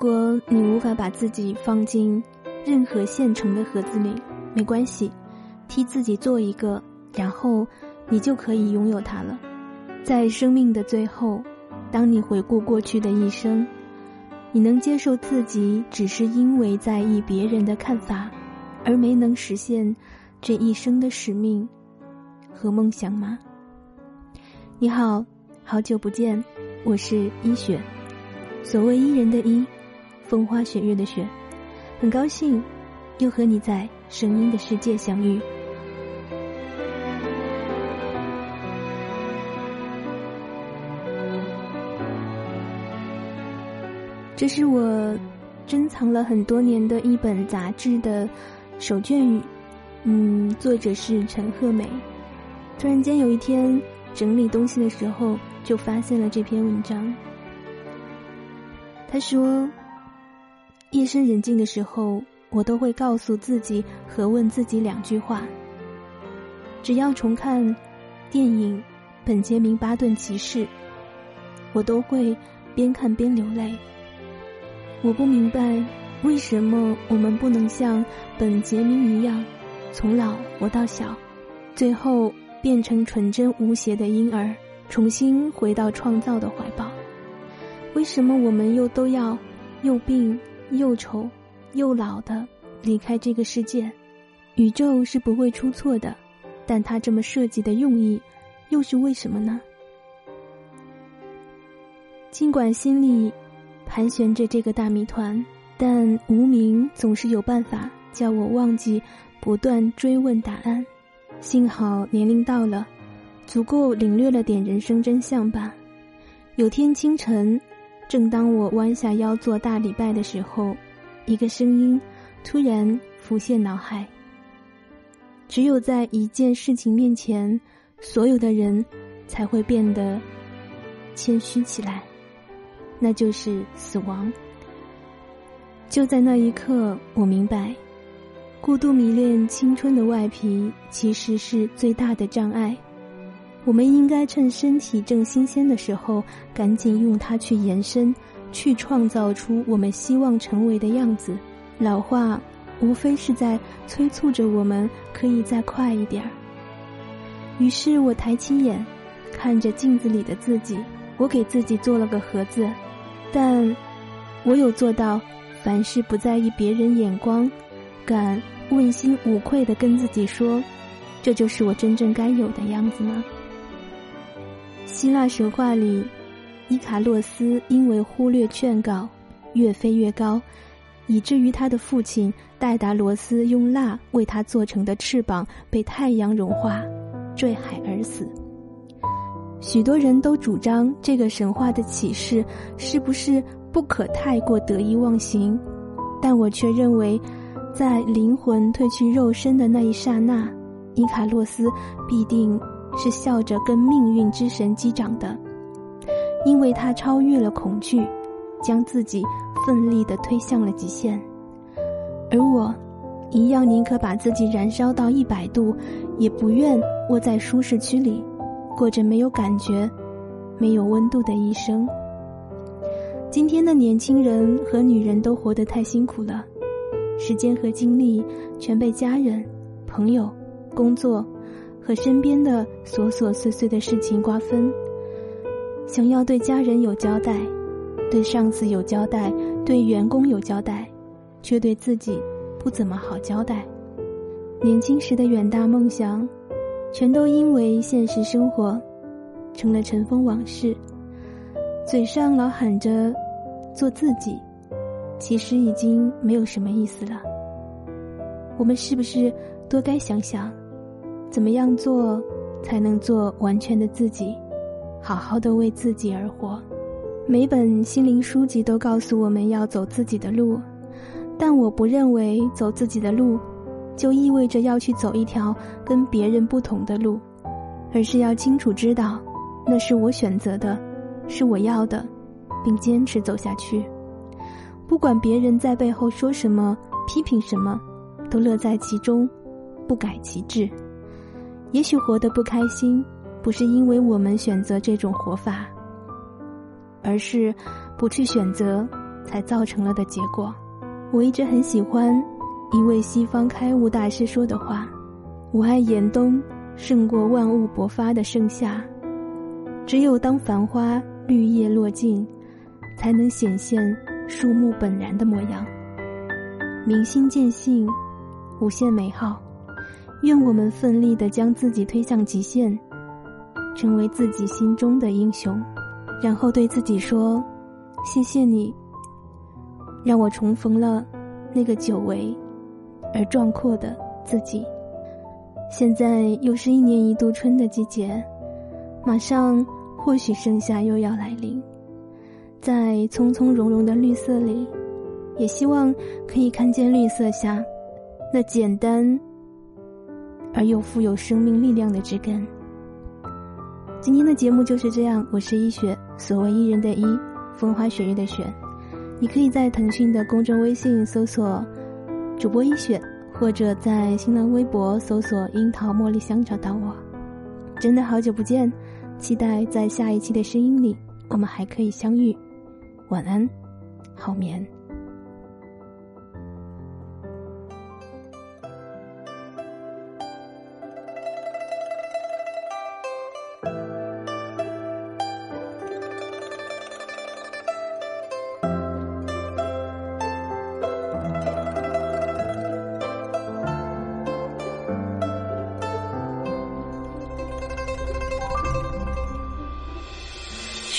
如果你无法把自己放进任何现成的盒子里，没关系，替自己做一个，然后你就可以拥有它了。在生命的最后，当你回顾过去的一生，你能接受自己只是因为在意别人的看法，而没能实现这一生的使命和梦想吗？你好，好久不见，我是一雪。所谓伊人的伊，风花雪月的雪，很高兴又和你在声音的世界相遇。这是我珍藏了很多年的一本杂志的手卷语，嗯，作者是陈鹤美。突然间有一天整理东西的时候，就发现了这篇文章。他说：“夜深人静的时候，我都会告诉自己和问自己两句话。只要重看电影《本杰明·巴顿骑士》，我都会边看边流泪。我不明白，为什么我们不能像本杰明一样，从老活到小，最后变成纯真无邪的婴儿，重新回到创造的怀抱。”为什么我们又都要又病又丑又老的离开这个世界？宇宙是不会出错的，但它这么设计的用意又是为什么呢？尽管心里盘旋着这个大谜团，但无名总是有办法叫我忘记不断追问答案。幸好年龄到了，足够领略了点人生真相吧。有天清晨。正当我弯下腰做大礼拜的时候，一个声音突然浮现脑海。只有在一件事情面前，所有的人才会变得谦虚起来，那就是死亡。就在那一刻，我明白，过度迷恋青春的外皮，其实是最大的障碍。我们应该趁身体正新鲜的时候，赶紧用它去延伸，去创造出我们希望成为的样子。老化无非是在催促着我们可以再快一点儿。于是我抬起眼，看着镜子里的自己，我给自己做了个盒子，但我有做到凡事不在意别人眼光，敢问心无愧的跟自己说，这就是我真正该有的样子吗？希腊神话里，伊卡洛斯因为忽略劝告，越飞越高，以至于他的父亲戴达罗斯用蜡为他做成的翅膀被太阳融化，坠海而死。许多人都主张这个神话的启示是不是不可太过得意忘形，但我却认为，在灵魂褪去肉身的那一刹那，伊卡洛斯必定。是笑着跟命运之神击掌的，因为他超越了恐惧，将自己奋力的推向了极限。而我，一样宁可把自己燃烧到一百度，也不愿窝在舒适区里，过着没有感觉、没有温度的一生。今天的年轻人和女人都活得太辛苦了，时间和精力全被家人、朋友、工作。和身边的琐琐碎碎的事情瓜分，想要对家人有交代，对上司有交代，对员工有交代，却对自己不怎么好交代。年轻时的远大梦想，全都因为现实生活，成了尘封往事。嘴上老喊着做自己，其实已经没有什么意思了。我们是不是多该想想？怎么样做才能做完全的自己，好好的为自己而活？每本心灵书籍都告诉我们要走自己的路，但我不认为走自己的路就意味着要去走一条跟别人不同的路，而是要清楚知道那是我选择的，是我要的，并坚持走下去。不管别人在背后说什么、批评什么，都乐在其中，不改其志。也许活得不开心，不是因为我们选择这种活法，而是不去选择，才造成了的结果。我一直很喜欢一位西方开悟大师说的话：“我爱严冬，胜过万物勃发的盛夏。只有当繁花绿叶落尽，才能显现树木本然的模样。明心见性，无限美好。愿我们奋力的将自己推向极限，成为自己心中的英雄，然后对自己说：谢谢你。”让我重逢了那个久违而壮阔的自己。现在又是一年一度春的季节，马上或许盛夏又要来临。在葱葱茏茏的绿色里，也希望可以看见绿色下那简单而又富有生命力量的枝根。今天的节目就是这样，我是一雪，所谓伊人的伊，风花雪月的雪。你可以在腾讯的公众微信搜索“主播一雪”，或者在新浪微博搜索“樱桃茉莉香”找到我。真的好久不见，期待在下一期的声音里我们还可以相遇。晚安，好眠。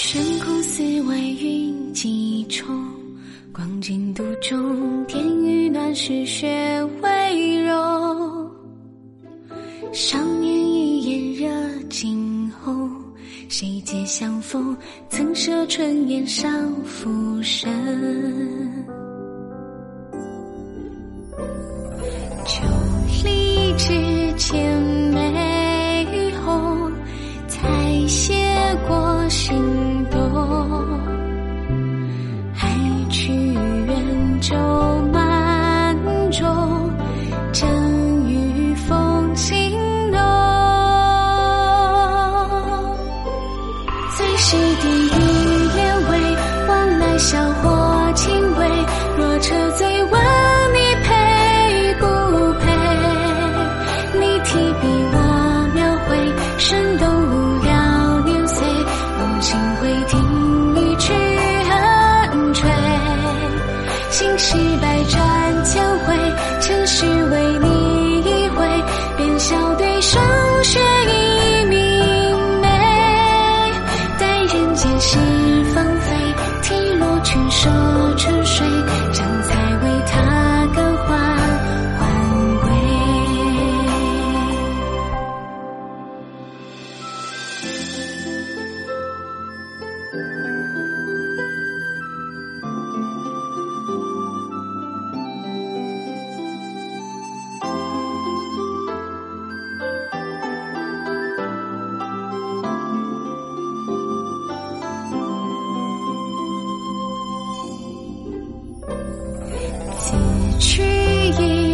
悬空寺外云几重，光景独钟，天欲暖时雪微柔。少年一眼惹惊鸿，谁借相逢？曾舍春烟上浮生。旧历之前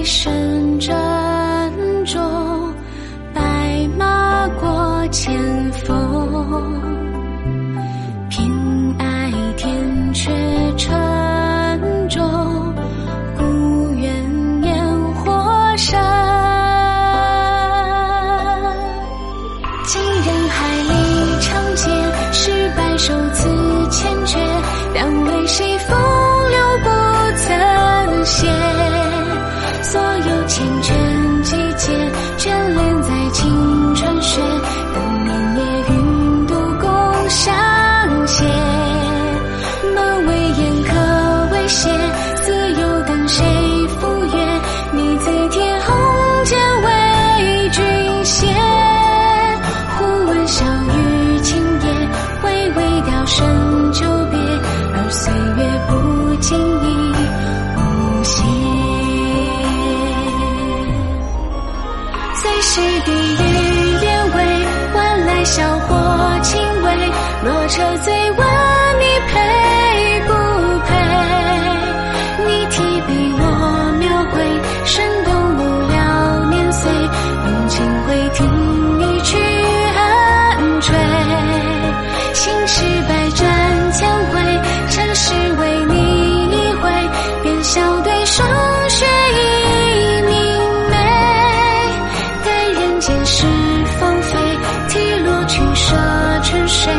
伸着。车醉问你配不配？你提笔我描绘，生动不了年岁。用清会听一曲寒吹，心事百转千回，尘世为你一回，便笑对霜雪亦明媚。待人间是芳菲，提落取舍春水。